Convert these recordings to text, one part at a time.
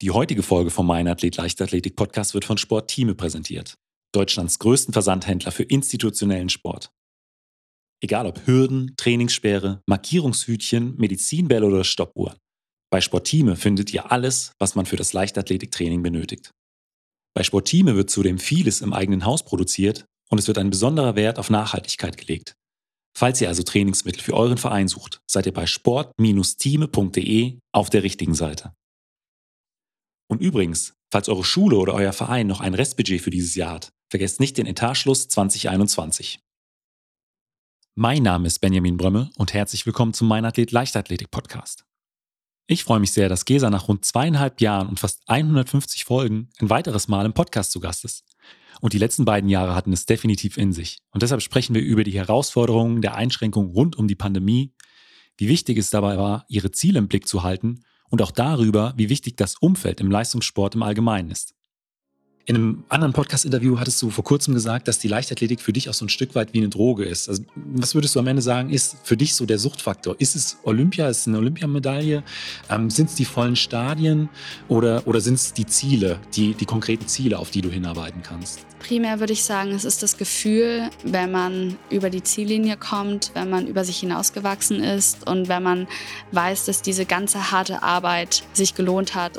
Die heutige Folge vom Mein Athlet Leichtathletik Podcast wird von Sportteame präsentiert. Deutschlands größten Versandhändler für institutionellen Sport. Egal ob Hürden, Trainingssperre, Markierungshütchen, Medizinbälle oder Stoppuhr. Bei Sportteame findet ihr alles, was man für das Leichtathletiktraining benötigt. Bei Sportteame wird zudem vieles im eigenen Haus produziert und es wird ein besonderer Wert auf Nachhaltigkeit gelegt. Falls ihr also Trainingsmittel für euren Verein sucht, seid ihr bei sport-teame.de auf der richtigen Seite. Und übrigens, falls eure Schule oder euer Verein noch ein Restbudget für dieses Jahr hat, vergesst nicht den Etatschluss 2021. Mein Name ist Benjamin Brömme und herzlich willkommen zum Mein Athlet Leichtathletik Podcast. Ich freue mich sehr, dass Gesa nach rund zweieinhalb Jahren und fast 150 Folgen ein weiteres Mal im Podcast zu Gast ist. Und die letzten beiden Jahre hatten es definitiv in sich. Und deshalb sprechen wir über die Herausforderungen der Einschränkungen rund um die Pandemie, wie wichtig es dabei war, ihre Ziele im Blick zu halten und auch darüber, wie wichtig das Umfeld im Leistungssport im Allgemeinen ist. In einem anderen Podcast-Interview hattest du vor kurzem gesagt, dass die Leichtathletik für dich auch so ein Stück weit wie eine Droge ist. Also, was würdest du am Ende sagen, ist für dich so der Suchtfaktor? Ist es Olympia, ist es eine Olympiamedaille? Ähm, sind es die vollen Stadien oder, oder sind es die Ziele, die, die konkreten Ziele, auf die du hinarbeiten kannst? Primär würde ich sagen, es ist das Gefühl, wenn man über die Ziellinie kommt, wenn man über sich hinausgewachsen ist und wenn man weiß, dass diese ganze harte Arbeit sich gelohnt hat.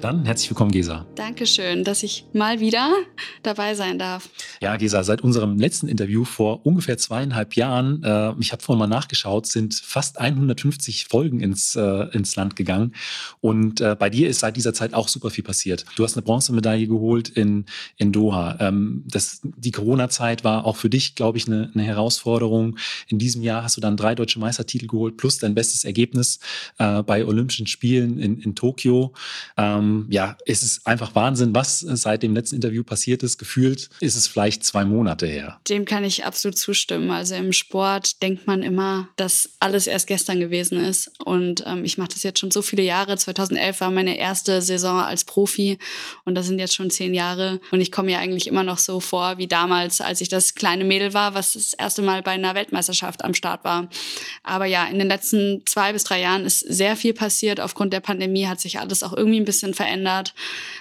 Dann herzlich willkommen, Gesa. Dankeschön, dass ich mal wieder dabei sein darf. Ja, Gesa, seit unserem letzten Interview vor ungefähr zweieinhalb Jahren, äh, ich habe vorhin mal nachgeschaut, sind fast 150 Folgen ins, äh, ins Land gegangen. Und äh, bei dir ist seit dieser Zeit auch super viel passiert. Du hast eine Bronzemedaille geholt in, in Doha. Ähm, das, die Corona-Zeit war auch für dich, glaube ich, eine, eine Herausforderung. In diesem Jahr hast du dann drei deutsche Meistertitel geholt, plus dein bestes Ergebnis äh, bei Olympischen Spielen in, in Tokio. Ähm, ähm, ja, es ist einfach Wahnsinn, was seit dem letzten Interview passiert ist. Gefühlt ist es vielleicht zwei Monate her. Dem kann ich absolut zustimmen. Also im Sport denkt man immer, dass alles erst gestern gewesen ist. Und ähm, ich mache das jetzt schon so viele Jahre. 2011 war meine erste Saison als Profi und das sind jetzt schon zehn Jahre. Und ich komme mir eigentlich immer noch so vor wie damals, als ich das kleine Mädel war, was das erste Mal bei einer Weltmeisterschaft am Start war. Aber ja, in den letzten zwei bis drei Jahren ist sehr viel passiert. Aufgrund der Pandemie hat sich alles auch irgendwie ein bisschen verändert.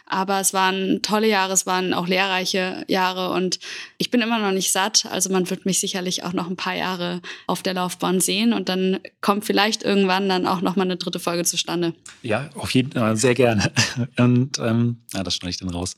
Aber es waren tolle Jahre, es waren auch lehrreiche Jahre und ich bin immer noch nicht satt. Also man wird mich sicherlich auch noch ein paar Jahre auf der Laufbahn sehen und dann kommt vielleicht irgendwann dann auch noch mal eine dritte Folge zustande. Ja, auf jeden Fall, sehr gerne. Und ähm, ja, das schneide ich dann raus.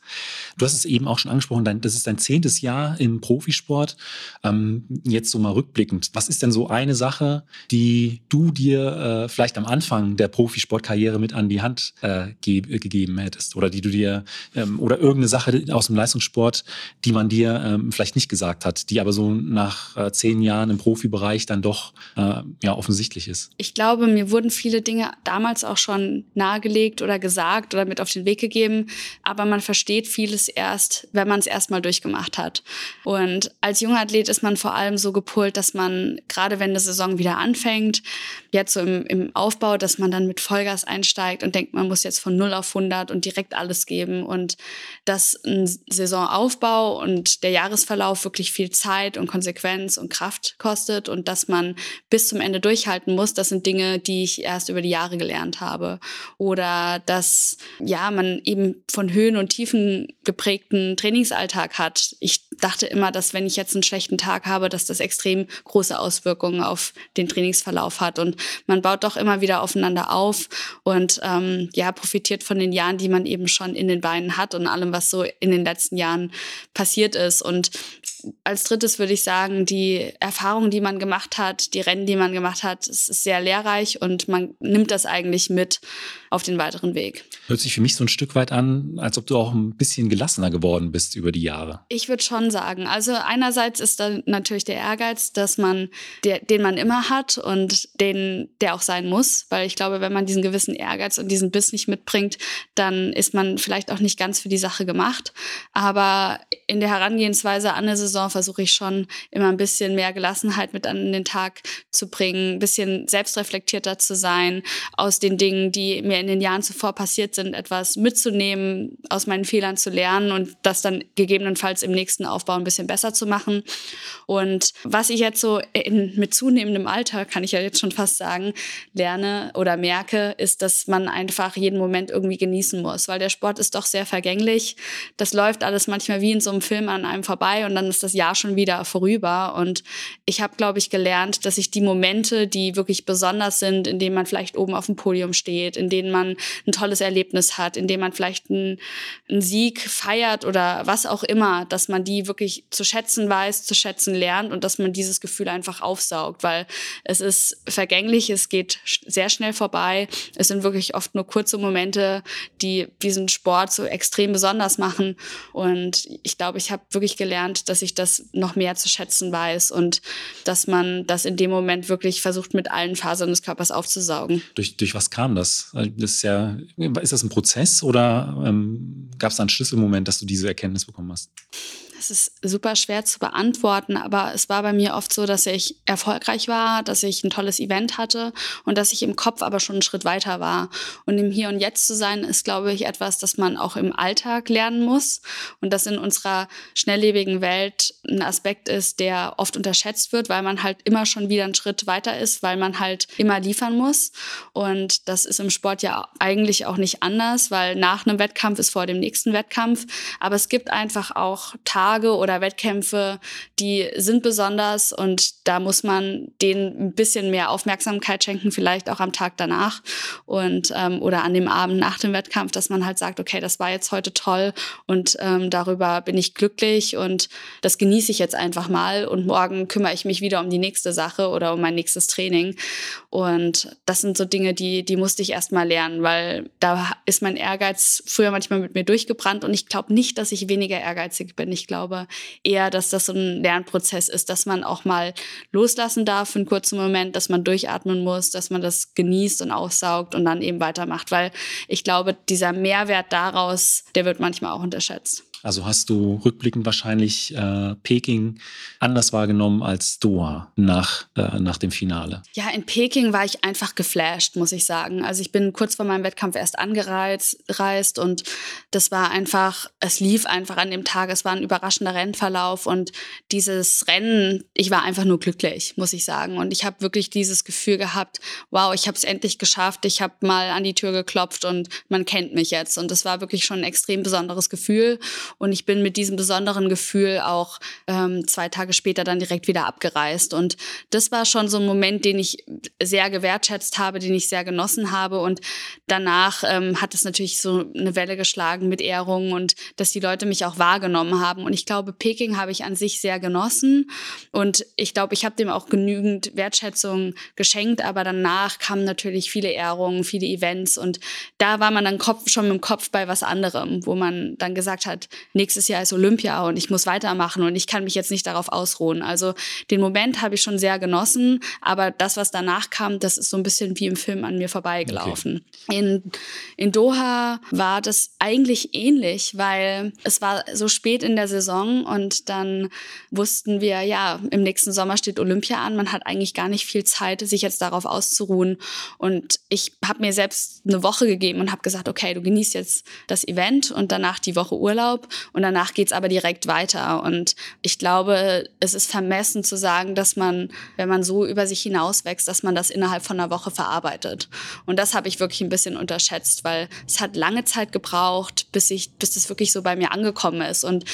Du hast es eben auch schon angesprochen, dein, das ist dein zehntes Jahr im Profisport. Ähm, jetzt so mal rückblickend, was ist denn so eine Sache, die du dir äh, vielleicht am Anfang der Profisportkarriere mit an die Hand äh, ge gegeben hättest oder die du dir ähm, oder irgendeine Sache aus dem Leistungssport, die man dir ähm, vielleicht nicht gesagt hat, die aber so nach äh, zehn Jahren im Profibereich dann doch äh, ja offensichtlich ist? Ich glaube, mir wurden viele Dinge damals auch schon nahegelegt oder gesagt oder mit auf den Weg gegeben, aber man versteht vieles erst, wenn man es erstmal durchgemacht hat. Und als junger Athlet ist man vor allem so gepult, dass man gerade wenn eine Saison wieder anfängt, jetzt so im, im Aufbau, dass man dann mit Vollgas einsteigt und denkt, man muss jetzt von 0 auf 100 und direkt alles geben und dass ein Saisonaufbau und der Jahresverlauf wirklich viel Zeit und Konsequenz und Kraft kostet und dass man bis zum Ende durchhalten muss, das sind Dinge, die ich erst über die Jahre gelernt habe. Oder dass, ja, man eben von Höhen und Tiefen geprägten Trainingsalltag hat. Ich dachte immer, dass wenn ich jetzt einen schlechten Tag habe, dass das extrem große Auswirkungen auf den Trainingsverlauf hat. Und man baut doch immer wieder aufeinander auf und ähm, ja, profitiert von den Jahren, die man eben schon in den Beinen hat und allem, was so in den letzten Jahren passiert ist. Und als drittes würde ich sagen, die Erfahrung, die man gemacht hat, die Rennen, die man gemacht hat, es ist sehr lehrreich und man nimmt das eigentlich mit auf den weiteren Weg. Hört sich für mich so ein Stück weit an, als ob du auch ein bisschen gelassener geworden bist über die Jahre. Ich würde schon sagen. Also einerseits ist da natürlich der Ehrgeiz, dass man, der, den man immer hat und den, der auch sein muss, weil ich glaube, wenn man diesen gewissen Ehrgeiz und diesen Biss nicht mitbringt, dann ist man vielleicht auch nicht ganz für die Sache gemacht. Aber in der Herangehensweise an eine Saison versuche ich schon immer ein bisschen mehr Gelassenheit mit an den Tag zu bringen, ein bisschen selbstreflektierter zu sein, aus den Dingen, die mir in den Jahren zuvor passiert sind, etwas mitzunehmen, aus meinen Fehlern zu lernen und das dann gegebenenfalls im nächsten Aufbau ein bisschen besser zu machen. Und was ich jetzt so in, mit zunehmendem Alter, kann ich ja jetzt schon fast sagen, lerne oder merke, ist, dass man einfach jeden Moment irgendwie genießen muss, weil der Sport ist doch sehr vergänglich. Das läuft alles manchmal wie in so einem Film an einem vorbei und dann ist das Jahr schon wieder vorüber. Und ich habe, glaube ich, gelernt, dass ich die Momente, die wirklich besonders sind, in denen man vielleicht oben auf dem Podium steht, in denen man ein tolles Erlebnis hat, in dem man vielleicht einen, einen Sieg feiert oder was auch immer, dass man die wirklich zu schätzen weiß, zu schätzen lernt und dass man dieses Gefühl einfach aufsaugt, weil es ist vergänglich, es geht sehr schnell vorbei. Es sind wirklich oft nur kurze Momente, die diesen Sport so extrem besonders machen. Und ich glaube, ich habe wirklich gelernt, dass ich das noch mehr zu schätzen weiß und dass man das in dem Moment wirklich versucht, mit allen Fasern des Körpers aufzusaugen. Durch, durch was kam das? Das ist ja, ist das ein Prozess oder ähm, gab es da einen Schlüsselmoment, dass du diese Erkenntnis bekommen hast? Es ist super schwer zu beantworten, aber es war bei mir oft so, dass ich erfolgreich war, dass ich ein tolles Event hatte und dass ich im Kopf aber schon einen Schritt weiter war. Und im Hier und Jetzt zu sein, ist, glaube ich, etwas, das man auch im Alltag lernen muss und das in unserer schnelllebigen Welt ein Aspekt ist, der oft unterschätzt wird, weil man halt immer schon wieder einen Schritt weiter ist, weil man halt immer liefern muss. Und das ist im Sport ja eigentlich auch nicht anders, weil nach einem Wettkampf ist vor dem nächsten Wettkampf. Aber es gibt einfach auch Tage, Tage oder Wettkämpfe, die sind besonders und da muss man denen ein bisschen mehr Aufmerksamkeit schenken, vielleicht auch am Tag danach und ähm, oder an dem Abend nach dem Wettkampf, dass man halt sagt, okay, das war jetzt heute toll und ähm, darüber bin ich glücklich und das genieße ich jetzt einfach mal und morgen kümmere ich mich wieder um die nächste Sache oder um mein nächstes Training und das sind so Dinge, die die musste ich erst mal lernen, weil da ist mein Ehrgeiz früher manchmal mit mir durchgebrannt und ich glaube nicht, dass ich weniger ehrgeizig bin. Ich glaube glaube eher, dass das so ein Lernprozess ist, dass man auch mal loslassen darf für einen kurzen Moment, dass man durchatmen muss, dass man das genießt und aussaugt und dann eben weitermacht. Weil ich glaube, dieser Mehrwert daraus, der wird manchmal auch unterschätzt. Also hast du rückblickend wahrscheinlich äh, Peking anders wahrgenommen als Doha nach, äh, nach dem Finale. Ja, in Peking war ich einfach geflasht, muss ich sagen. Also ich bin kurz vor meinem Wettkampf erst angereist und das war einfach, es lief einfach an dem Tag. Es war ein überraschender Rennverlauf und dieses Rennen, ich war einfach nur glücklich, muss ich sagen. Und ich habe wirklich dieses Gefühl gehabt, wow, ich habe es endlich geschafft. Ich habe mal an die Tür geklopft und man kennt mich jetzt. Und das war wirklich schon ein extrem besonderes Gefühl. Und ich bin mit diesem besonderen Gefühl auch ähm, zwei Tage später dann direkt wieder abgereist. Und das war schon so ein Moment, den ich sehr gewertschätzt habe, den ich sehr genossen habe. Und danach ähm, hat es natürlich so eine Welle geschlagen mit Ehrungen und dass die Leute mich auch wahrgenommen haben. Und ich glaube, Peking habe ich an sich sehr genossen. Und ich glaube, ich habe dem auch genügend Wertschätzung geschenkt. Aber danach kamen natürlich viele Ehrungen, viele Events. Und da war man dann Kopf, schon mit dem Kopf bei was anderem, wo man dann gesagt hat, nächstes Jahr ist Olympia und ich muss weitermachen und ich kann mich jetzt nicht darauf ausruhen. Also den Moment habe ich schon sehr genossen, aber das, was danach kam, das ist so ein bisschen wie im Film an mir vorbeigelaufen. Okay. In, in Doha war das eigentlich ähnlich, weil es war so spät in der Saison und dann wussten wir, ja, im nächsten Sommer steht Olympia an. Man hat eigentlich gar nicht viel Zeit, sich jetzt darauf auszuruhen. Und ich habe mir selbst eine Woche gegeben und habe gesagt, okay, du genießt jetzt das Event und danach die Woche Urlaub und danach geht's aber direkt weiter. Und ich glaube, es ist vermessen zu sagen, dass man, wenn man so über sich hinauswächst, dass man das innerhalb von einer Woche verarbeitet. Und das habe ich wirklich ein bisschen unterschätzt, weil es hat lange Zeit gebraucht, bis ich, bis das wirklich so bei mir angekommen ist. Und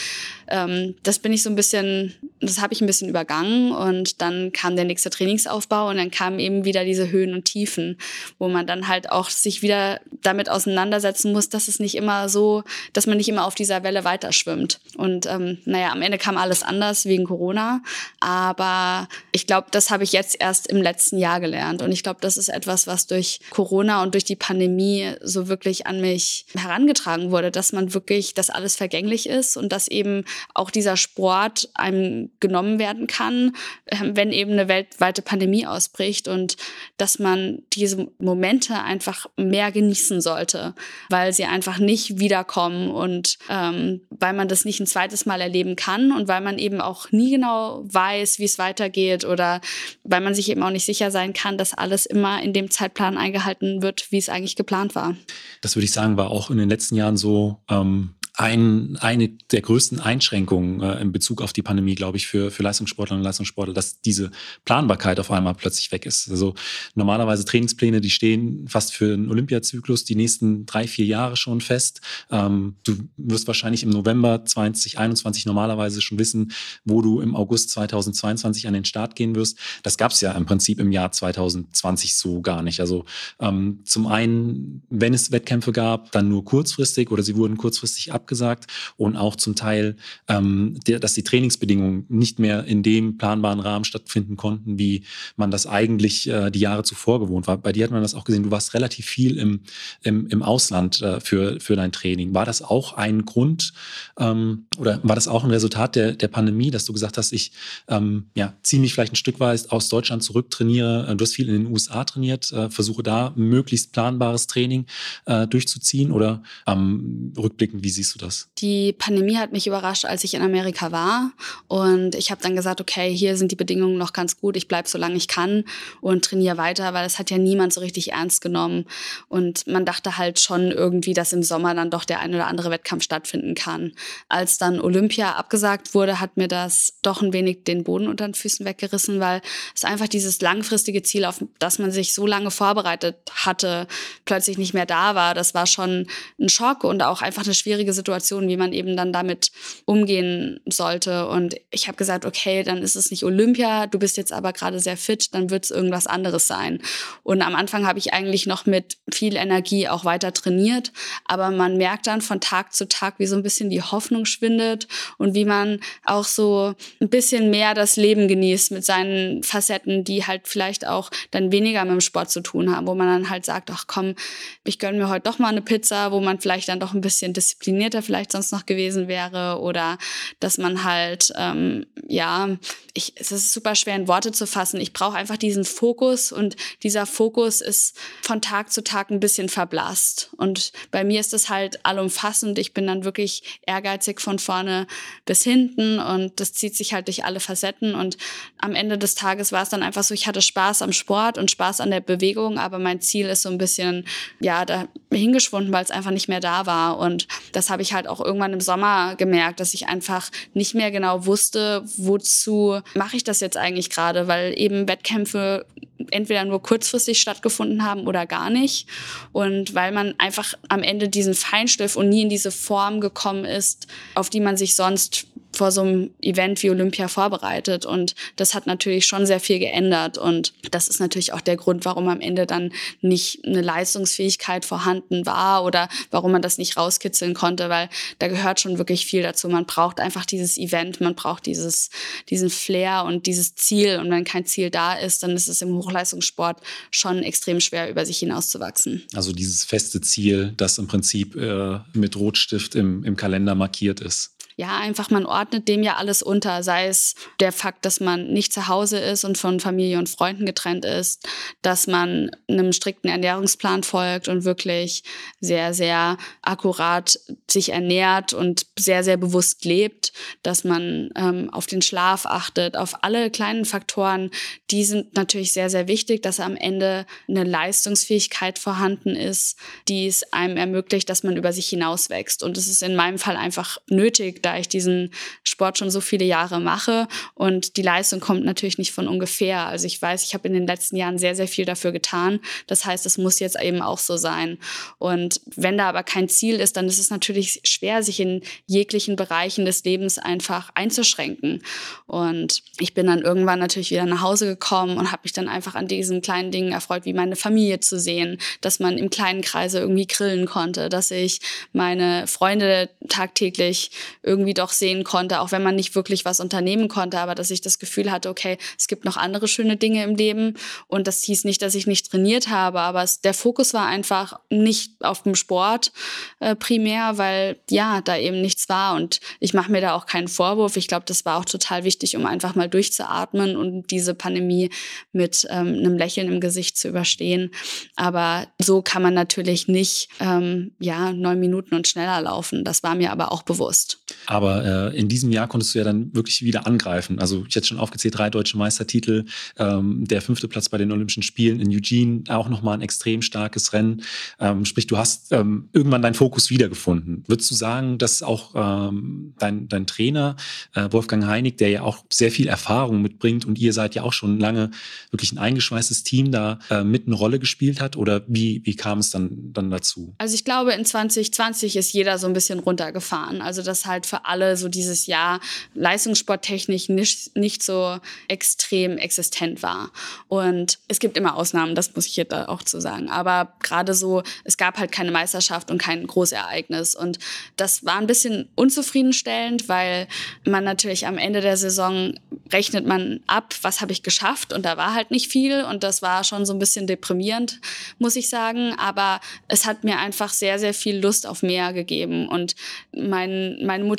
ähm, das bin ich so ein bisschen, das habe ich ein bisschen übergangen. Und dann kam der nächste Trainingsaufbau und dann kamen eben wieder diese Höhen und Tiefen, wo man dann halt auch sich wieder damit auseinandersetzen muss, dass es nicht immer so, dass man nicht immer auf dieser Welle weiter schwimmt. Und ähm, naja, am Ende kam alles anders wegen Corona. Aber ich glaube, das habe ich jetzt erst im letzten Jahr gelernt. Und ich glaube, das ist etwas, was durch Corona und durch die Pandemie so wirklich an mich herangetragen wurde, dass man wirklich, dass alles vergänglich ist und dass eben auch dieser Sport einem genommen werden kann, ähm, wenn eben eine weltweite Pandemie ausbricht und dass man diese Momente einfach mehr genießen sollte, weil sie einfach nicht wiederkommen und ähm, weil man das nicht ein zweites Mal erleben kann und weil man eben auch nie genau weiß, wie es weitergeht oder weil man sich eben auch nicht sicher sein kann, dass alles immer in dem Zeitplan eingehalten wird, wie es eigentlich geplant war. Das würde ich sagen, war auch in den letzten Jahren so. Ähm ein, eine der größten Einschränkungen äh, in Bezug auf die Pandemie, glaube ich, für, für Leistungssportlerinnen und Leistungssportler, dass diese Planbarkeit auf einmal plötzlich weg ist. Also normalerweise Trainingspläne, die stehen fast für einen Olympiazyklus die nächsten drei, vier Jahre schon fest. Ähm, du wirst wahrscheinlich im November 2021 normalerweise schon wissen, wo du im August 2022 an den Start gehen wirst. Das gab es ja im Prinzip im Jahr 2020 so gar nicht. Also ähm, zum einen, wenn es Wettkämpfe gab, dann nur kurzfristig oder sie wurden kurzfristig ab abgesagt und auch zum Teil, ähm, der, dass die Trainingsbedingungen nicht mehr in dem planbaren Rahmen stattfinden konnten, wie man das eigentlich äh, die Jahre zuvor gewohnt war. Bei dir hat man das auch gesehen, du warst relativ viel im, im, im Ausland äh, für, für dein Training. War das auch ein Grund ähm, oder war das auch ein Resultat der, der Pandemie, dass du gesagt hast, ich ähm, ja, ziehe mich vielleicht ein Stück weit aus Deutschland zurück, trainiere, äh, du hast viel in den USA trainiert, äh, versuche da möglichst planbares Training äh, durchzuziehen oder ähm, rückblickend, wie siehst du das? Die Pandemie hat mich überrascht, als ich in Amerika war. Und ich habe dann gesagt, okay, hier sind die Bedingungen noch ganz gut. Ich bleibe so lange ich kann und trainiere weiter, weil es hat ja niemand so richtig ernst genommen. Und man dachte halt schon irgendwie, dass im Sommer dann doch der ein oder andere Wettkampf stattfinden kann. Als dann Olympia abgesagt wurde, hat mir das doch ein wenig den Boden unter den Füßen weggerissen, weil es einfach dieses langfristige Ziel, auf das man sich so lange vorbereitet hatte, plötzlich nicht mehr da war. Das war schon ein Schock und auch einfach eine schwierige Situation Situation, wie man eben dann damit umgehen sollte. Und ich habe gesagt, okay, dann ist es nicht Olympia, du bist jetzt aber gerade sehr fit, dann wird es irgendwas anderes sein. Und am Anfang habe ich eigentlich noch mit viel Energie auch weiter trainiert, aber man merkt dann von Tag zu Tag, wie so ein bisschen die Hoffnung schwindet und wie man auch so ein bisschen mehr das Leben genießt mit seinen Facetten, die halt vielleicht auch dann weniger mit dem Sport zu tun haben, wo man dann halt sagt, ach komm, ich gönne mir heute doch mal eine Pizza, wo man vielleicht dann doch ein bisschen disziplinierter später vielleicht sonst noch gewesen wäre oder dass man halt, ähm, ja, ich, es ist super schwer in Worte zu fassen. Ich brauche einfach diesen Fokus und dieser Fokus ist von Tag zu Tag ein bisschen verblasst. Und bei mir ist das halt allumfassend. Ich bin dann wirklich ehrgeizig von vorne bis hinten und das zieht sich halt durch alle Facetten. Und am Ende des Tages war es dann einfach so, ich hatte Spaß am Sport und Spaß an der Bewegung, aber mein Ziel ist so ein bisschen, ja, da hingeschwunden, weil es einfach nicht mehr da war. Und das habe ich halt auch irgendwann im Sommer gemerkt, dass ich einfach nicht mehr genau wusste, wozu mache ich das jetzt eigentlich gerade, weil eben Wettkämpfe entweder nur kurzfristig stattgefunden haben oder gar nicht. Und weil man einfach am Ende diesen Feinschliff und nie in diese Form gekommen ist, auf die man sich sonst vor so einem Event wie Olympia vorbereitet. Und das hat natürlich schon sehr viel geändert. Und das ist natürlich auch der Grund, warum am Ende dann nicht eine Leistungsfähigkeit vorhanden war oder warum man das nicht rauskitzeln konnte, weil da gehört schon wirklich viel dazu. Man braucht einfach dieses Event, man braucht dieses, diesen Flair und dieses Ziel. Und wenn kein Ziel da ist, dann ist es im Hochleistungssport schon extrem schwer, über sich hinauszuwachsen. Also dieses feste Ziel, das im Prinzip äh, mit Rotstift im, im Kalender markiert ist ja, einfach man ordnet dem ja alles unter, sei es der Fakt, dass man nicht zu Hause ist und von Familie und Freunden getrennt ist, dass man einem strikten Ernährungsplan folgt und wirklich sehr, sehr akkurat sich ernährt und sehr, sehr bewusst lebt, dass man ähm, auf den Schlaf achtet, auf alle kleinen Faktoren, die sind natürlich sehr, sehr wichtig, dass am Ende eine Leistungsfähigkeit vorhanden ist, die es einem ermöglicht, dass man über sich hinaus wächst. Und es ist in meinem Fall einfach nötig, da ich diesen Sport schon so viele Jahre mache und die Leistung kommt natürlich nicht von ungefähr. Also ich weiß, ich habe in den letzten Jahren sehr, sehr viel dafür getan. Das heißt, es muss jetzt eben auch so sein. Und wenn da aber kein Ziel ist, dann ist es natürlich schwer, sich in jeglichen Bereichen des Lebens einfach einzuschränken. Und ich bin dann irgendwann natürlich wieder nach Hause gekommen und habe mich dann einfach an diesen kleinen Dingen erfreut, wie meine Familie zu sehen, dass man im kleinen Kreise irgendwie grillen konnte, dass ich meine Freunde tagtäglich irgendwie doch sehen konnte, auch wenn man nicht wirklich was unternehmen konnte, aber dass ich das Gefühl hatte, okay, es gibt noch andere schöne Dinge im Leben und das hieß nicht, dass ich nicht trainiert habe, aber es, der Fokus war einfach nicht auf dem Sport äh, primär, weil ja, da eben nichts war und ich mache mir da auch keinen Vorwurf. Ich glaube, das war auch total wichtig, um einfach mal durchzuatmen und diese Pandemie mit ähm, einem Lächeln im Gesicht zu überstehen. Aber so kann man natürlich nicht ähm, ja neun Minuten und schneller laufen. Das war mir aber auch bewusst. Aber äh, in diesem Jahr konntest du ja dann wirklich wieder angreifen. Also ich hätte schon aufgezählt, drei deutsche Meistertitel, ähm, der fünfte Platz bei den Olympischen Spielen in Eugene, auch nochmal ein extrem starkes Rennen. Ähm, sprich, du hast ähm, irgendwann deinen Fokus wiedergefunden. Würdest du sagen, dass auch ähm, dein, dein Trainer äh, Wolfgang Heinig, der ja auch sehr viel Erfahrung mitbringt und ihr seid ja auch schon lange wirklich ein eingeschweißtes Team da äh, mit eine Rolle gespielt hat? Oder wie, wie kam es dann, dann dazu? Also ich glaube, in 2020 ist jeder so ein bisschen runtergefahren. Also dass halt für alle so dieses Jahr leistungssporttechnisch nicht, nicht so extrem existent war. Und es gibt immer Ausnahmen, das muss ich jetzt auch zu sagen. Aber gerade so, es gab halt keine Meisterschaft und kein Großereignis. Und das war ein bisschen unzufriedenstellend, weil man natürlich am Ende der Saison rechnet man ab, was habe ich geschafft und da war halt nicht viel und das war schon so ein bisschen deprimierend, muss ich sagen. Aber es hat mir einfach sehr, sehr viel Lust auf mehr gegeben und mein, meine Motivation,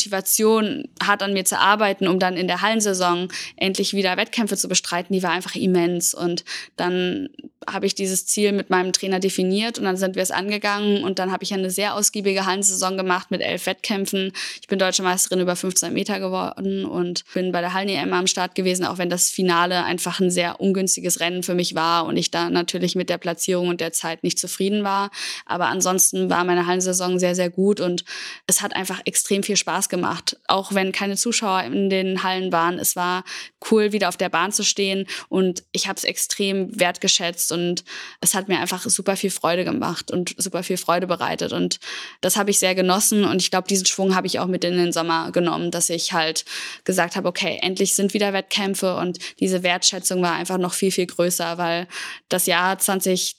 hart an mir zu arbeiten, um dann in der Hallensaison endlich wieder Wettkämpfe zu bestreiten, die war einfach immens und dann habe ich dieses Ziel mit meinem Trainer definiert und dann sind wir es angegangen und dann habe ich eine sehr ausgiebige Hallensaison gemacht mit elf Wettkämpfen. Ich bin deutsche Meisterin über 15 Meter geworden und bin bei der Hallen-EM am Start gewesen, auch wenn das Finale einfach ein sehr ungünstiges Rennen für mich war und ich da natürlich mit der Platzierung und der Zeit nicht zufrieden war. Aber ansonsten war meine Hallensaison sehr, sehr gut und es hat einfach extrem viel Spaß gemacht. Auch wenn keine Zuschauer in den Hallen waren. Es war cool, wieder auf der Bahn zu stehen und ich habe es extrem wertgeschätzt und es hat mir einfach super viel Freude gemacht und super viel Freude bereitet und das habe ich sehr genossen und ich glaube, diesen Schwung habe ich auch mit in den Sommer genommen, dass ich halt gesagt habe, okay, endlich sind wieder Wettkämpfe und diese Wertschätzung war einfach noch viel, viel größer, weil das Jahr 2020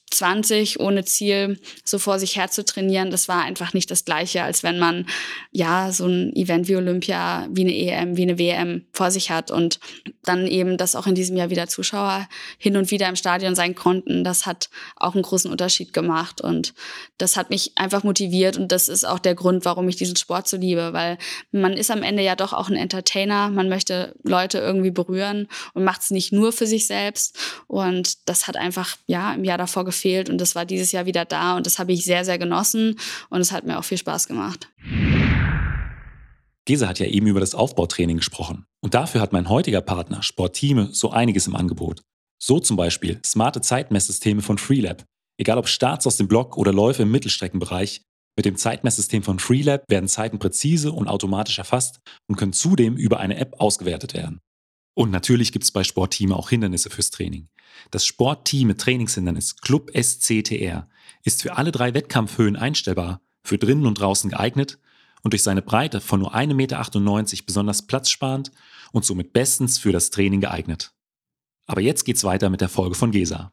ohne Ziel so vor sich her zu trainieren, das war einfach nicht das gleiche, als wenn man ja so ein Event wie Olympia, wie eine EM, wie eine WM vor sich hat und dann eben, dass auch in diesem Jahr wieder Zuschauer hin und wieder im Stadion sein konnten, das hat auch einen großen Unterschied gemacht und das hat mich einfach motiviert und das ist auch der Grund, warum ich diesen Sport so liebe, weil man ist am Ende ja doch auch ein Entertainer, man möchte Leute irgendwie berühren und macht es nicht nur für sich selbst und das hat einfach ja im Jahr davor gefehlt und das war dieses Jahr wieder da und das habe ich sehr, sehr genossen und es hat mir auch viel Spaß gemacht. Gesa hat ja eben über das Aufbautraining gesprochen. Und dafür hat mein heutiger Partner Sportteame so einiges im Angebot. So zum Beispiel smarte Zeitmesssysteme von Freelab. Egal ob Starts aus dem Block oder Läufe im Mittelstreckenbereich, mit dem Zeitmesssystem von Freelab werden Zeiten präzise und automatisch erfasst und können zudem über eine App ausgewertet werden. Und natürlich gibt es bei Sportteam auch Hindernisse fürs Training. Das Sportteam mit Trainingshindernis Club SCTR ist für alle drei Wettkampfhöhen einstellbar, für drinnen und draußen geeignet und durch seine Breite von nur 1,98 Meter besonders platzsparend und somit bestens für das Training geeignet. Aber jetzt geht's weiter mit der Folge von Gesa.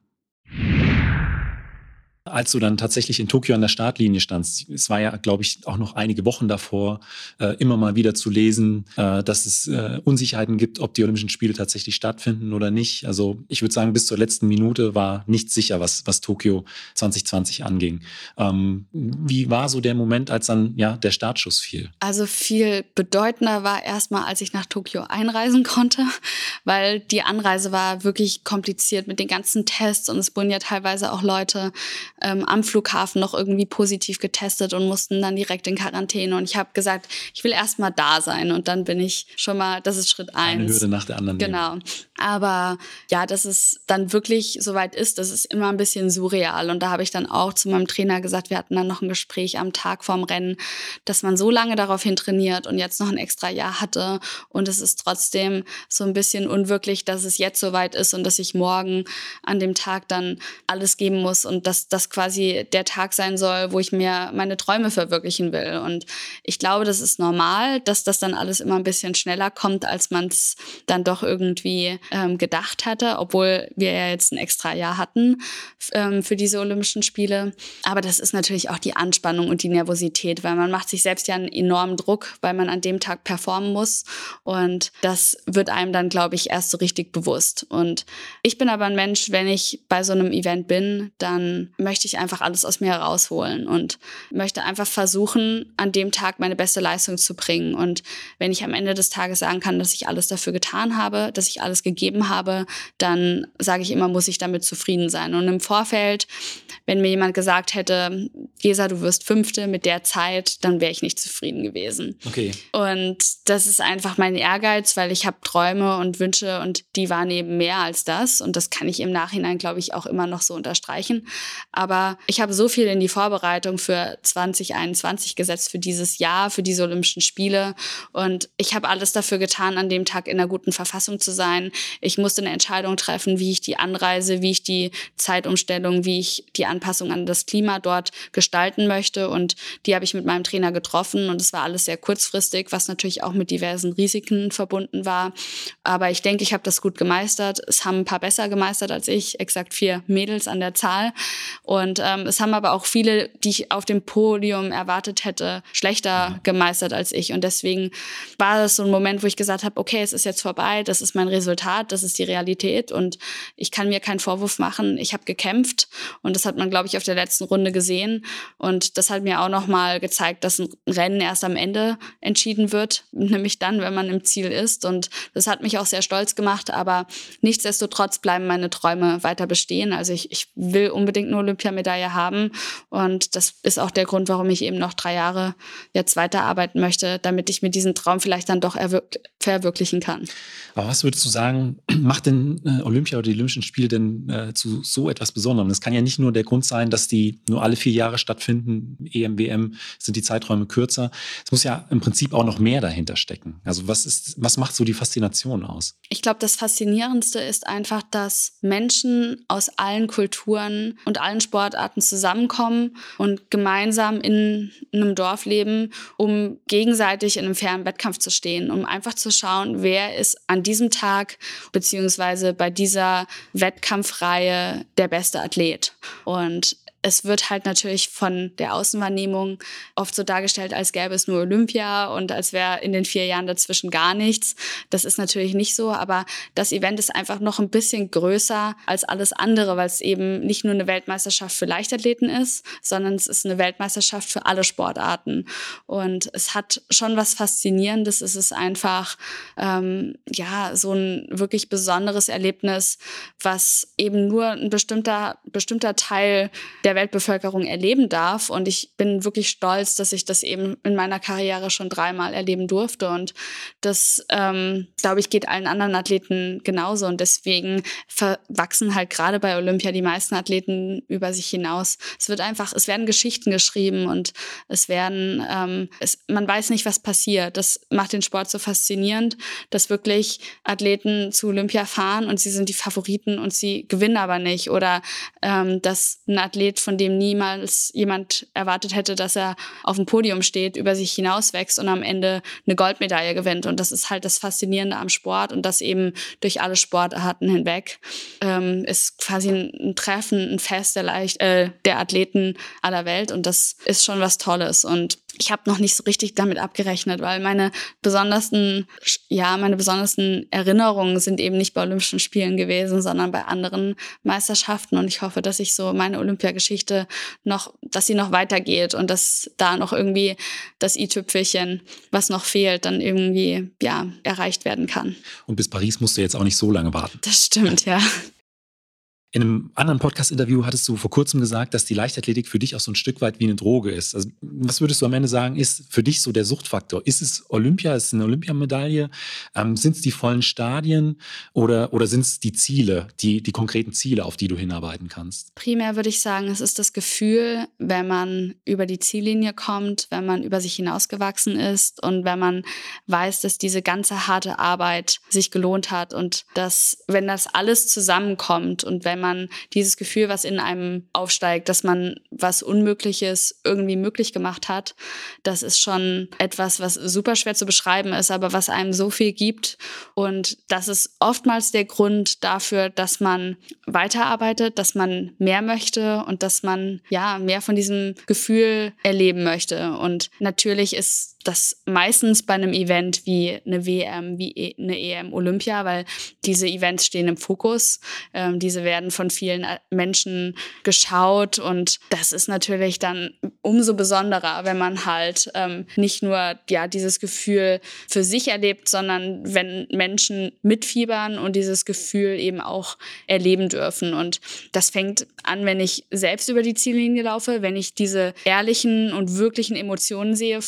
Als du dann tatsächlich in Tokio an der Startlinie standst, es war ja, glaube ich, auch noch einige Wochen davor, äh, immer mal wieder zu lesen, äh, dass es äh, Unsicherheiten gibt, ob die Olympischen Spiele tatsächlich stattfinden oder nicht. Also ich würde sagen, bis zur letzten Minute war nicht sicher, was, was Tokio 2020 anging. Ähm, wie war so der Moment, als dann ja der Startschuss fiel? Also viel bedeutender war erstmal, als ich nach Tokio einreisen konnte, weil die Anreise war wirklich kompliziert mit den ganzen Tests und es wurden ja teilweise auch Leute ähm, am Flughafen noch irgendwie positiv getestet und mussten dann direkt in Quarantäne. Und ich habe gesagt, ich will erst mal da sein. Und dann bin ich schon mal, das ist Schritt eins. Eine Hürde nach der anderen. Genau. Nehmen. Aber ja, dass es dann wirklich soweit ist, das ist immer ein bisschen surreal. Und da habe ich dann auch zu meinem Trainer gesagt, wir hatten dann noch ein Gespräch am Tag vorm Rennen, dass man so lange daraufhin trainiert und jetzt noch ein extra Jahr hatte. Und es ist trotzdem so ein bisschen unwirklich, dass es jetzt soweit ist und dass ich morgen an dem Tag dann alles geben muss und dass das quasi der Tag sein soll, wo ich mir meine Träume verwirklichen will. Und ich glaube, das ist normal, dass das dann alles immer ein bisschen schneller kommt, als man es dann doch irgendwie ähm, gedacht hatte, obwohl wir ja jetzt ein extra Jahr hatten ähm, für diese Olympischen Spiele. Aber das ist natürlich auch die Anspannung und die Nervosität, weil man macht sich selbst ja einen enormen Druck, weil man an dem Tag performen muss. Und das wird einem dann, glaube ich, erst so richtig bewusst. Und ich bin aber ein Mensch, wenn ich bei so einem Event bin, dann möchte ich einfach alles aus mir herausholen und möchte einfach versuchen, an dem Tag meine beste Leistung zu bringen. Und wenn ich am Ende des Tages sagen kann, dass ich alles dafür getan habe, dass ich alles gegeben habe, dann sage ich immer, muss ich damit zufrieden sein. Und im Vorfeld, wenn mir jemand gesagt hätte, Gesa, du wirst Fünfte mit der Zeit, dann wäre ich nicht zufrieden gewesen. Okay. Und das ist einfach mein Ehrgeiz, weil ich habe Träume und Wünsche und die waren eben mehr als das. Und das kann ich im Nachhinein, glaube ich, auch immer noch so unterstreichen. Aber ich habe so viel in die Vorbereitung für 2021 gesetzt, für dieses Jahr, für diese Olympischen Spiele. Und ich habe alles dafür getan, an dem Tag in einer guten Verfassung zu sein. Ich musste eine Entscheidung treffen, wie ich die Anreise, wie ich die Zeitumstellung, wie ich die Anpassung an das Klima dort gestalten möchte. Und die habe ich mit meinem Trainer getroffen. Und es war alles sehr kurzfristig, was natürlich auch mit diversen Risiken verbunden war. Aber ich denke, ich habe das gut gemeistert. Es haben ein paar besser gemeistert als ich, exakt vier Mädels an der Zahl. Und ähm, es haben aber auch viele, die ich auf dem Podium erwartet hätte, schlechter gemeistert als ich. Und deswegen war das so ein Moment, wo ich gesagt habe, okay, es ist jetzt vorbei, das ist mein Resultat, das ist die Realität und ich kann mir keinen Vorwurf machen. Ich habe gekämpft und das hat man, glaube ich, auf der letzten Runde gesehen. Und das hat mir auch nochmal gezeigt, dass ein Rennen erst am Ende entschieden wird, nämlich dann, wenn man im Ziel ist. Und das hat mich auch sehr stolz gemacht, aber nichtsdestotrotz bleiben meine Träume weiter bestehen. Also ich, ich will unbedingt eine Olympiamedaille haben und das ist auch der Grund, warum ich eben noch drei Jahre jetzt weiterarbeiten möchte, damit ich mir diesen Traum vielleicht dann doch verwirklichen kann. Aber was würdest du sagen, macht denn äh, Olympia oder die Olympischen Spiele denn äh, zu so etwas Besonderem? Es kann ja nicht nur der Grund sein, dass die nur alle vier Jahre stattfinden, EM, WM, sind die Zeiträume kürzer. Es muss ja im Prinzip auch noch mehr dahinter stecken. Also was ist, was macht so die Faszination aus? Ich glaube, das Faszinierendste ist einfach, dass Menschen aus allen Kulturen und allen Sportarten zusammenkommen und gemeinsam in einem Dorf leben, um gegenseitig in einem fairen Wettkampf zu stehen, um einfach zu schauen, wer ist an diesem Tag beziehungsweise bei dieser Wettkampfreihe der beste Athlet. Und es wird halt natürlich von der Außenwahrnehmung oft so dargestellt, als gäbe es nur Olympia und als wäre in den vier Jahren dazwischen gar nichts. Das ist natürlich nicht so, aber das Event ist einfach noch ein bisschen größer als alles andere, weil es eben nicht nur eine Weltmeisterschaft für Leichtathleten ist, sondern es ist eine Weltmeisterschaft für alle Sportarten. Und es hat schon was Faszinierendes. Es ist einfach ähm, ja so ein wirklich besonderes Erlebnis, was eben nur ein bestimmter bestimmter Teil der Weltbevölkerung erleben darf. Und ich bin wirklich stolz, dass ich das eben in meiner Karriere schon dreimal erleben durfte. Und das, ähm, glaube ich, geht allen anderen Athleten genauso. Und deswegen verwachsen halt gerade bei Olympia die meisten Athleten über sich hinaus. Es wird einfach, es werden Geschichten geschrieben und es werden, ähm, es, man weiß nicht, was passiert. Das macht den Sport so faszinierend, dass wirklich Athleten zu Olympia fahren und sie sind die Favoriten und sie gewinnen aber nicht. Oder ähm, dass ein Athlet von dem niemals jemand erwartet hätte, dass er auf dem Podium steht, über sich hinauswächst und am Ende eine Goldmedaille gewinnt. Und das ist halt das Faszinierende am Sport und das eben durch alle Sportarten hinweg. Ähm, ist quasi ein, Treffen, ein Fest der, Leicht äh, der Athleten aller Welt und das ist schon was Tolles. Und ich habe noch nicht so richtig damit abgerechnet, weil meine besondersten, ja, meine besondersten Erinnerungen sind eben nicht bei Olympischen Spielen gewesen, sondern bei anderen Meisterschaften. Und ich hoffe, dass ich so meine Olympiageschichte noch, dass sie noch weitergeht und dass da noch irgendwie das i-Tüpfelchen, was noch fehlt, dann irgendwie, ja, erreicht werden kann. Und bis Paris musst du jetzt auch nicht so lange warten. Das stimmt, ja. In einem anderen Podcast-Interview hattest du vor kurzem gesagt, dass die Leichtathletik für dich auch so ein Stück weit wie eine Droge ist. Also, was würdest du am Ende sagen, ist für dich so der Suchtfaktor? Ist es Olympia? Ist es eine Olympiamedaille? Ähm, sind es die vollen Stadien oder, oder sind es die Ziele, die, die konkreten Ziele, auf die du hinarbeiten kannst? Primär würde ich sagen, es ist das Gefühl, wenn man über die Ziellinie kommt, wenn man über sich hinausgewachsen ist und wenn man weiß, dass diese ganze harte Arbeit sich gelohnt hat und dass, wenn das alles zusammenkommt und wenn man dieses Gefühl, was in einem aufsteigt, dass man was Unmögliches irgendwie möglich gemacht hat, das ist schon etwas, was super schwer zu beschreiben ist, aber was einem so viel gibt. Und das ist oftmals der Grund dafür, dass man weiterarbeitet, dass man mehr möchte und dass man ja mehr von diesem Gefühl erleben möchte. Und natürlich ist das meistens bei einem Event wie eine WM, wie e, eine EM Olympia, weil diese Events stehen im Fokus. Ähm, diese werden von vielen äh, Menschen geschaut und das ist natürlich dann umso besonderer, wenn man halt ähm, nicht nur ja dieses Gefühl für sich erlebt, sondern wenn Menschen mitfiebern und dieses Gefühl eben auch erleben dürfen. Und das fängt an, wenn ich selbst über die Ziellinie laufe, wenn ich diese ehrlichen und wirklichen Emotionen sehe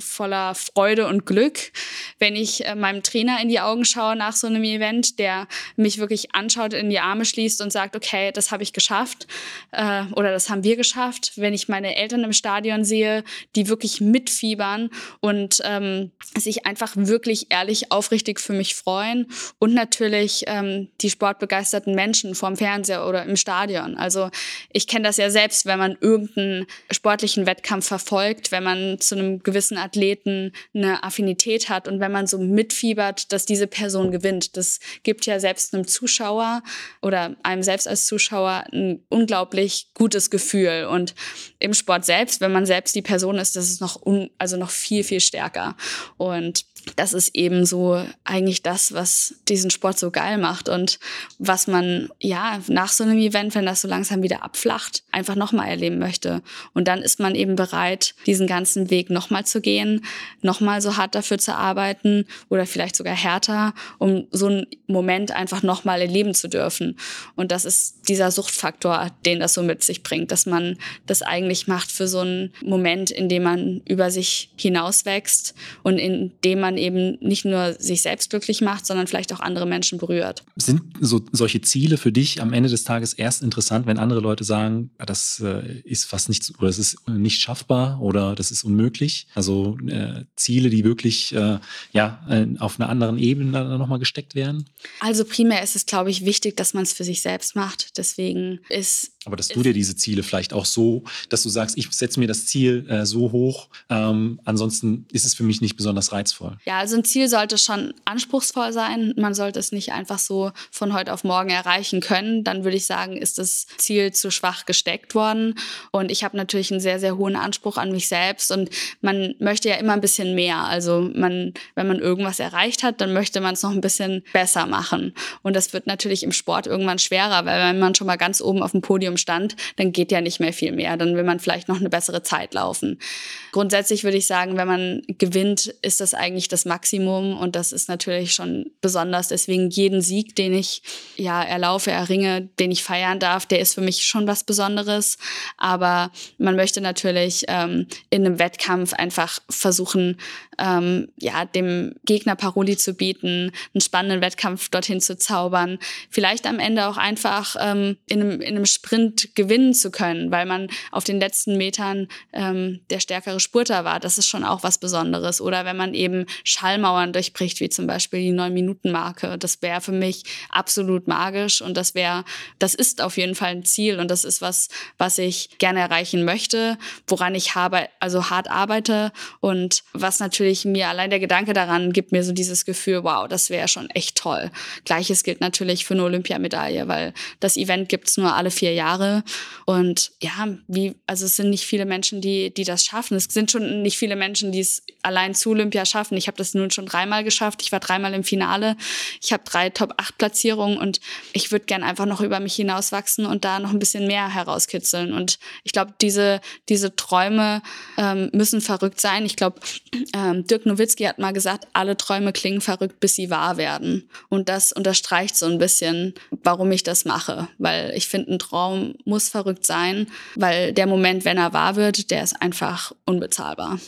voller Freude und Glück, wenn ich äh, meinem Trainer in die Augen schaue nach so einem Event, der mich wirklich anschaut, in die Arme schließt und sagt, okay, das habe ich geschafft äh, oder das haben wir geschafft. Wenn ich meine Eltern im Stadion sehe, die wirklich mitfiebern und ähm, sich einfach wirklich ehrlich, aufrichtig für mich freuen und natürlich ähm, die sportbegeisterten Menschen vorm Fernseher oder im Stadion. Also ich kenne das ja selbst, wenn man irgendeinen sportlichen Wettkampf verfolgt, wenn man zu einem gewissen Athleten eine Affinität hat und wenn man so mitfiebert, dass diese Person gewinnt. Das gibt ja selbst einem Zuschauer oder einem selbst als Zuschauer ein unglaublich gutes Gefühl. Und im Sport selbst, wenn man selbst die Person ist, das ist noch, un, also noch viel, viel stärker. Und das ist eben so eigentlich das, was diesen Sport so geil macht und was man ja nach so einem Event, wenn das so langsam wieder abflacht, einfach nochmal erleben möchte. Und dann ist man eben bereit, diesen ganzen Weg nochmal zu gehen, nochmal so hart dafür zu arbeiten oder vielleicht sogar härter, um so einen Moment einfach nochmal erleben zu dürfen. Und das ist dieser Suchtfaktor, den das so mit sich bringt, dass man das eigentlich macht für so einen Moment, in dem man über sich hinauswächst und in dem man man eben nicht nur sich selbst glücklich macht, sondern vielleicht auch andere Menschen berührt. Sind so solche Ziele für dich am Ende des Tages erst interessant, wenn andere Leute sagen, ah, das äh, ist fast nicht oder das ist nicht schaffbar oder das ist unmöglich? Also äh, Ziele, die wirklich äh, ja äh, auf einer anderen Ebene nochmal gesteckt werden? Also primär ist es, glaube ich, wichtig, dass man es für sich selbst macht. Deswegen ist aber dass du dir diese Ziele vielleicht auch so, dass du sagst, ich setze mir das Ziel äh, so hoch, ähm, ansonsten ist es für mich nicht besonders reizvoll. Ja, also ein Ziel sollte schon anspruchsvoll sein. Man sollte es nicht einfach so von heute auf morgen erreichen können. Dann würde ich sagen, ist das Ziel zu schwach gesteckt worden. Und ich habe natürlich einen sehr, sehr hohen Anspruch an mich selbst. Und man möchte ja immer ein bisschen mehr. Also man, wenn man irgendwas erreicht hat, dann möchte man es noch ein bisschen besser machen. Und das wird natürlich im Sport irgendwann schwerer, weil wenn man schon mal ganz oben auf dem Podium Podium stand, dann geht ja nicht mehr viel mehr. Dann will man vielleicht noch eine bessere Zeit laufen. Grundsätzlich würde ich sagen, wenn man gewinnt, ist das eigentlich das Maximum und das ist natürlich schon besonders. Deswegen jeden Sieg, den ich ja erlaufe, erringe, den ich feiern darf, der ist für mich schon was Besonderes. Aber man möchte natürlich ähm, in einem Wettkampf einfach versuchen, ähm, ja, dem Gegner Paroli zu bieten, einen spannenden Wettkampf dorthin zu zaubern. Vielleicht am Ende auch einfach ähm, in, einem, in einem Sprint gewinnen zu können, weil man auf den letzten Metern ähm, der stärkere Spurter war. Das ist schon auch was Besonderes. Oder wenn man eben Schallmauern durchbricht, wie zum Beispiel die Neun-Minuten-Marke. Das wäre für mich absolut magisch und das wäre, das ist auf jeden Fall ein Ziel und das ist was, was ich gerne erreichen möchte, woran ich habe, also hart arbeite und was natürlich mir allein der Gedanke daran gibt mir so dieses Gefühl, wow, das wäre schon echt toll. Gleiches gilt natürlich für eine Olympiamedaille, weil das Event gibt es nur alle vier Jahre. Jahre. Und ja, wie, also es sind nicht viele Menschen, die, die das schaffen. Es sind schon nicht viele Menschen, die es allein zu Olympia schaffen. Ich habe das nun schon dreimal geschafft. Ich war dreimal im Finale Finale. Ich habe drei Top-8-Platzierungen und ich würde gern einfach noch über mich hinauswachsen und da noch ein bisschen mehr herauskitzeln. Und ich glaube, diese, diese Träume ähm, müssen verrückt sein. Ich glaube, ähm, Dirk Nowitzki hat mal gesagt, alle Träume klingen verrückt, bis sie wahr werden. Und das unterstreicht so ein bisschen, warum ich das mache. Weil ich finde, ein Traum muss verrückt sein, weil der Moment, wenn er wahr wird, der ist einfach unbezahlbar.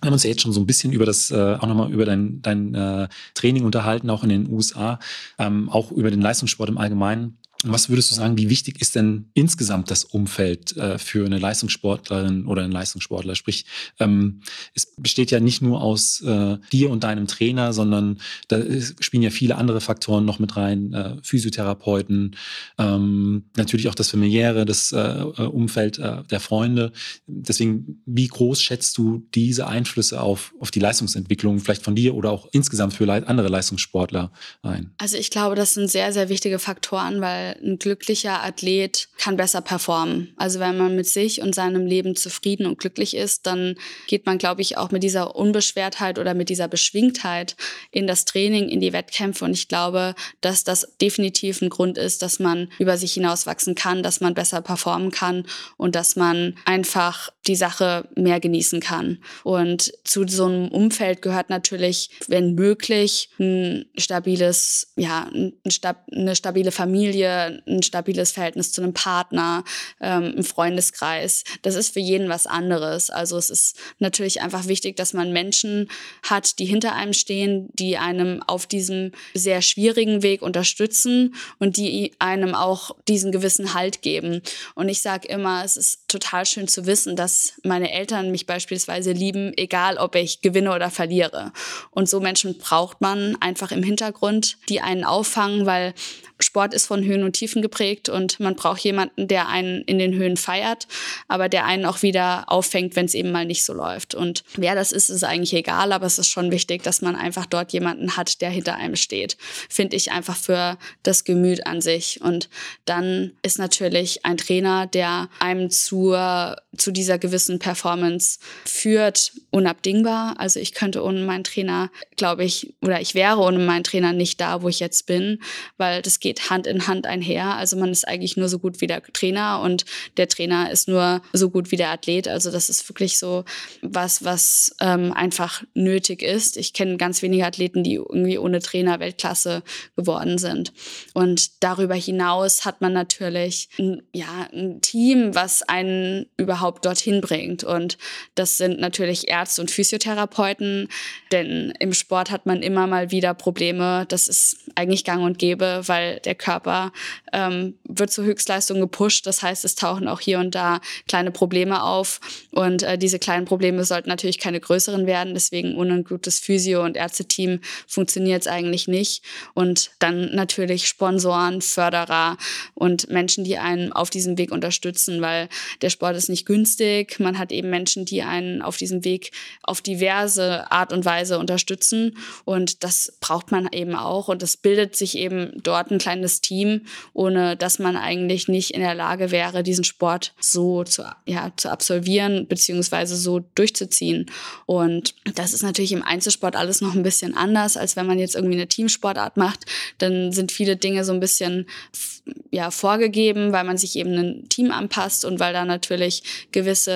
Wir haben uns ja jetzt schon so ein bisschen über das, äh, auch nochmal über dein, dein äh, Training unterhalten, auch in den USA, ähm, auch über den Leistungssport im Allgemeinen. Was würdest du sagen, wie wichtig ist denn insgesamt das Umfeld äh, für eine Leistungssportlerin oder einen Leistungssportler? Sprich, ähm, es besteht ja nicht nur aus äh, dir und deinem Trainer, sondern da spielen ja viele andere Faktoren noch mit rein. Äh, Physiotherapeuten, ähm, natürlich auch das familiäre, das äh, äh, Umfeld äh, der Freunde. Deswegen, wie groß schätzt du diese Einflüsse auf, auf die Leistungsentwicklung vielleicht von dir oder auch insgesamt für andere Leistungssportler ein? Also ich glaube, das sind sehr, sehr wichtige Faktoren, weil ein glücklicher Athlet kann besser performen. Also wenn man mit sich und seinem Leben zufrieden und glücklich ist, dann geht man, glaube ich, auch mit dieser Unbeschwertheit oder mit dieser Beschwingtheit in das Training, in die Wettkämpfe. Und ich glaube, dass das definitiv ein Grund ist, dass man über sich hinauswachsen kann, dass man besser performen kann und dass man einfach die Sache mehr genießen kann. Und zu so einem Umfeld gehört natürlich, wenn möglich, ein stabiles, ja, eine stabile Familie, ein stabiles Verhältnis zu einem Partner, ähm, ein Freundeskreis. Das ist für jeden was anderes. Also es ist natürlich einfach wichtig, dass man Menschen hat, die hinter einem stehen, die einem auf diesem sehr schwierigen Weg unterstützen und die einem auch diesen gewissen Halt geben. Und ich sage immer, es ist total schön zu wissen, dass meine Eltern mich beispielsweise lieben, egal ob ich gewinne oder verliere. Und so Menschen braucht man einfach im Hintergrund, die einen auffangen, weil Sport ist von Höhen und Tiefen geprägt und man braucht jemanden, der einen in den Höhen feiert, aber der einen auch wieder auffängt, wenn es eben mal nicht so läuft. Und wer das ist, ist eigentlich egal, aber es ist schon wichtig, dass man einfach dort jemanden hat, der hinter einem steht. Finde ich einfach für das Gemüt an sich. Und dann ist natürlich ein Trainer, der einem zur, zu dieser gewissen Performance führt, unabdingbar. Also ich könnte ohne meinen Trainer, glaube ich, oder ich wäre ohne meinen Trainer nicht da, wo ich jetzt bin, weil das geht Hand in Hand einher. Also man ist eigentlich nur so gut wie der Trainer und der Trainer ist nur so gut wie der Athlet. Also das ist wirklich so was, was ähm, einfach nötig ist. Ich kenne ganz wenige Athleten, die irgendwie ohne Trainer Weltklasse geworden sind. Und darüber hinaus hat man natürlich ein, ja, ein Team, was einen überhaupt dorthin bringt. Und das sind natürlich Ärzte und Physiotherapeuten, denn im Sport hat man immer mal wieder Probleme. Das ist eigentlich gang und gäbe, weil der Körper ähm, wird zur Höchstleistung gepusht. Das heißt, es tauchen auch hier und da kleine Probleme auf. Und äh, diese kleinen Probleme sollten natürlich keine größeren werden. Deswegen ohne ein gutes Physio- und Ärzteteam funktioniert es eigentlich nicht. Und dann natürlich Sponsoren, Förderer und Menschen, die einen auf diesem Weg unterstützen, weil der Sport ist nicht günstig. Man hat eben Menschen, die einen auf diesem Weg auf diverse Art und Weise unterstützen. Und das braucht man eben auch. Und es bildet sich eben dort ein kleines Team, ohne dass man eigentlich nicht in der Lage wäre, diesen Sport so zu, ja, zu absolvieren beziehungsweise so durchzuziehen. Und das ist natürlich im Einzelsport alles noch ein bisschen anders, als wenn man jetzt irgendwie eine Teamsportart macht. Dann sind viele Dinge so ein bisschen ja, vorgegeben, weil man sich eben ein Team anpasst und weil da natürlich gewisse,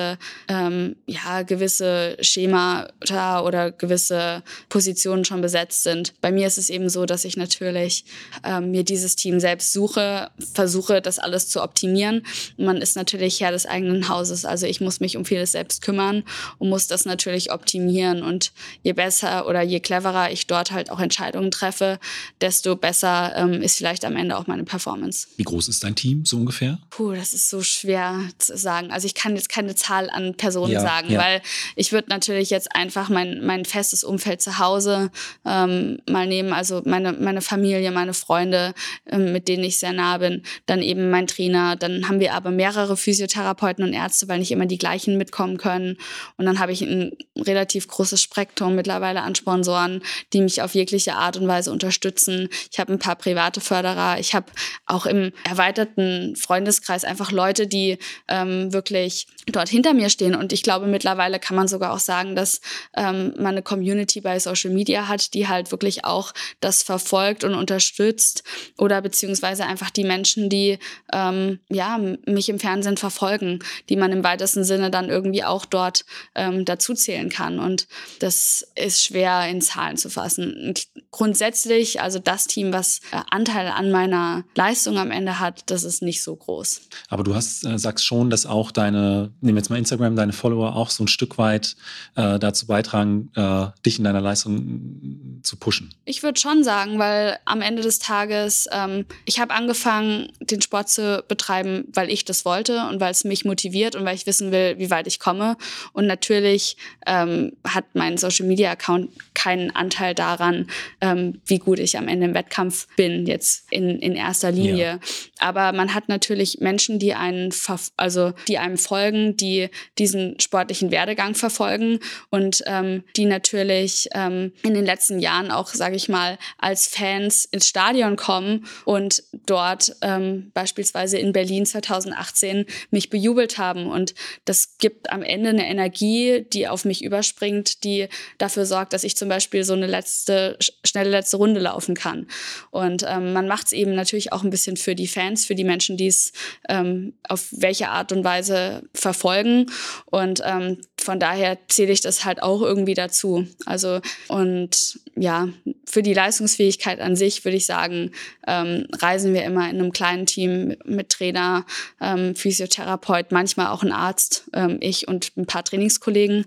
ähm, ja, gewisse Schemata oder gewisse Positionen schon besetzt sind. Bei mir ist es eben so, dass ich natürlich ähm, mir diese dieses Team selbst suche, versuche das alles zu optimieren. Man ist natürlich Herr des eigenen Hauses, also ich muss mich um vieles selbst kümmern und muss das natürlich optimieren. Und je besser oder je cleverer ich dort halt auch Entscheidungen treffe, desto besser ähm, ist vielleicht am Ende auch meine Performance. Wie groß ist dein Team so ungefähr? Puh, das ist so schwer zu sagen. Also ich kann jetzt keine Zahl an Personen ja, sagen, ja. weil ich würde natürlich jetzt einfach mein, mein festes Umfeld zu Hause ähm, mal nehmen, also meine, meine Familie, meine Freunde, ähm, mit denen ich sehr nah bin. Dann eben mein Trainer. Dann haben wir aber mehrere Physiotherapeuten und Ärzte, weil nicht immer die gleichen mitkommen können. Und dann habe ich ein relativ großes Spektrum mittlerweile an Sponsoren, die mich auf jegliche Art und Weise unterstützen. Ich habe ein paar private Förderer. Ich habe auch im erweiterten Freundeskreis einfach Leute, die ähm, wirklich dort hinter mir stehen. Und ich glaube, mittlerweile kann man sogar auch sagen, dass ähm, man eine Community bei Social Media hat, die halt wirklich auch das verfolgt und unterstützt oder beziehungsweise einfach die Menschen, die ähm, ja mich im Fernsehen verfolgen, die man im weitesten Sinne dann irgendwie auch dort ähm, dazu zählen kann. Und das ist schwer in Zahlen zu fassen. Grundsätzlich, also das Team, was äh, Anteil an meiner Leistung am Ende hat, das ist nicht so groß. Aber du hast, äh, sagst schon, dass auch deine, nehmen jetzt mal Instagram, deine Follower auch so ein Stück weit äh, dazu beitragen, äh, dich in deiner Leistung zu pushen. Ich würde schon sagen, weil am Ende des Tages, ähm, ich habe angefangen, den Sport zu betreiben, weil ich das wollte und weil es mich motiviert und weil ich wissen will, wie weit ich komme. Und natürlich ähm, hat mein Social Media Account keinen Anteil daran, ähm, wie gut ich am Ende im Wettkampf bin, jetzt in, in erster Linie. Ja. Aber man hat natürlich Menschen, die einen, also die einem folgen, die diesen sportlichen Werdegang verfolgen und ähm, die natürlich ähm, in den letzten Jahren auch, sage ich mal, als Fans ins Stadion kommen und dort ähm, beispielsweise in Berlin 2018 mich bejubelt haben. Und das gibt am Ende eine Energie, die auf mich überspringt, die dafür sorgt, dass ich zum Beispiel so eine letzte, schnelle letzte Runde laufen kann. Und ähm, man macht es eben natürlich auch ein bisschen für die Fans, für die Menschen, die es ähm, auf welche Art und Weise verfolgen. Und ähm, von daher zähle ich das halt auch irgendwie dazu. Also und ja, für die Leistungsfähigkeit an sich würde ich sagen, ähm, reisen wir immer in einem kleinen Team mit Trainer, ähm, Physiotherapeut, manchmal auch ein Arzt, ähm, ich und ein paar Trainingskollegen.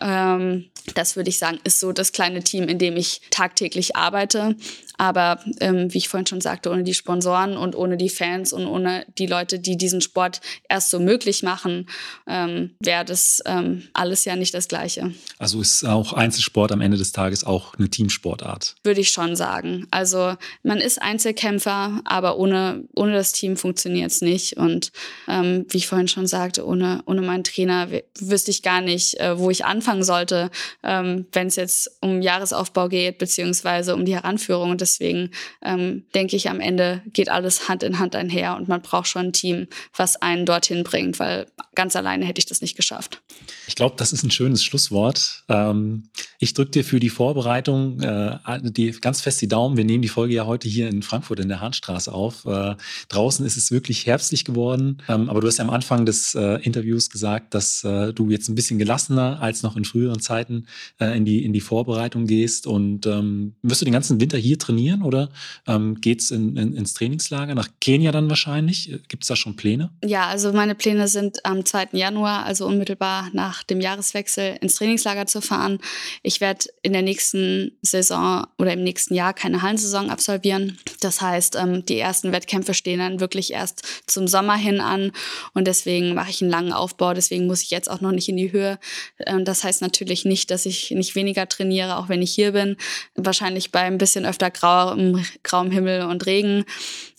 Ähm, das würde ich sagen, ist so das kleine Team, in dem ich tagtäglich arbeite. Aber ähm, wie ich vorhin schon sagte, ohne die Sponsoren und ohne die Fans und ohne die Leute, die diesen Sport erst so möglich machen, ähm, wäre das ähm, alles ja nicht das Gleiche. Also ist auch Einzelsport am Ende des Tages auch eine Teamsportart? Würde ich schon sagen. Also man ist Einzelkämpfer, aber ohne, ohne das Team funktioniert es nicht. Und ähm, wie ich vorhin schon sagte, ohne, ohne meinen Trainer wüsste ich gar nicht, äh, wo ich anfangen sollte, ähm, wenn es jetzt um Jahresaufbau geht, beziehungsweise um die Heranführung. Und deswegen ähm, denke ich, am Ende geht alles Hand in Hand einher und man braucht schon ein Team, was einen dorthin bringt, weil ganz alleine hätte ich das nicht geschafft. Ich glaube, das ist ein schönes Schlusswort. Ähm, ich drücke dir für die Vorbereitung äh, die, ganz fest die Daumen. Wir nehmen die Folge ja heute hier in Frankfurt in der Hahnstraße auf. Äh, draußen ist es wirklich herbstlich geworden, ähm, aber du hast ja am Anfang des äh, Interviews gesagt, dass äh, du jetzt ein bisschen gelassener als noch in früheren Zeiten äh, in, die, in die Vorbereitung gehst. Und ähm, wirst du den ganzen Winter hier trainieren oder ähm, geht es in, in, ins Trainingslager nach Kenia dann wahrscheinlich? Gibt es da schon Pläne? Ja, also meine Pläne sind am 2. Januar, also unmittelbar nach dem Jahreswechsel, ins Trainingslager zu fahren. Ich werde in der nächsten Saison oder im nächsten Jahr keine Hallensaison absolvieren. Das heißt, ähm, die ersten Wettkämpfe stehen dann wirklich erst zum Sommer hin an und deswegen mache ich einen langen Aufbau. Deswegen muss ich jetzt auch noch nicht in die Höhe. Ähm, das heißt natürlich nicht, dass ich nicht weniger trainiere, auch wenn ich hier bin. Wahrscheinlich bei ein bisschen öfter grauem, grauem Himmel und Regen.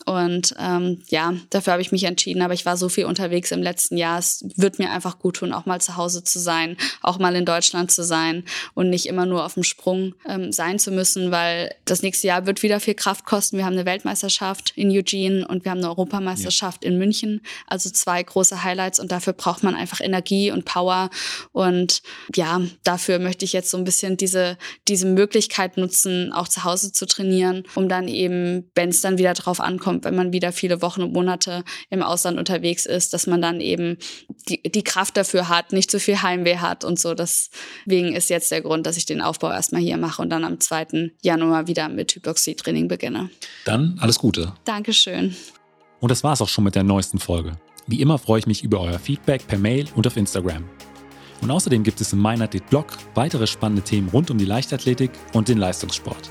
Und ähm, ja, dafür habe ich mich entschieden. Aber ich war so viel unterwegs im letzten Jahr. Es wird mir einfach gut tun, auch mal zu Hause zu sein, auch mal in Deutschland zu sein und nicht immer nur auf dem Sprung ähm, sein zu müssen, weil das nächste Jahr wird wieder viel Kraft kosten. Wir haben eine Weltmeisterschaft in Eugene und wir haben eine Europameisterschaft ja. in München. Also zwei große Highlights und dafür braucht man einfach Energie und Power. Und ja, dafür möchte ich jetzt so ein bisschen diese, diese Möglichkeit nutzen, auch zu Hause zu trainieren, um dann eben, wenn es dann wieder drauf ankommt, wenn man wieder viele Wochen und Monate im Ausland unterwegs ist, dass man dann eben die, die Kraft dafür hat, nicht zu viel Heimweh hat und so. Deswegen ist jetzt der Grund, dass ich den Aufbau erstmal hier mache und dann am 2. Januar wieder mit Hypoxie-Training beginne. Dann alles Gute. Dankeschön. Und das war es auch schon mit der neuesten Folge. Wie immer freue ich mich über euer Feedback per Mail und auf Instagram. Und außerdem gibt es im MeinAthlet Blog weitere spannende Themen rund um die Leichtathletik und den Leistungssport.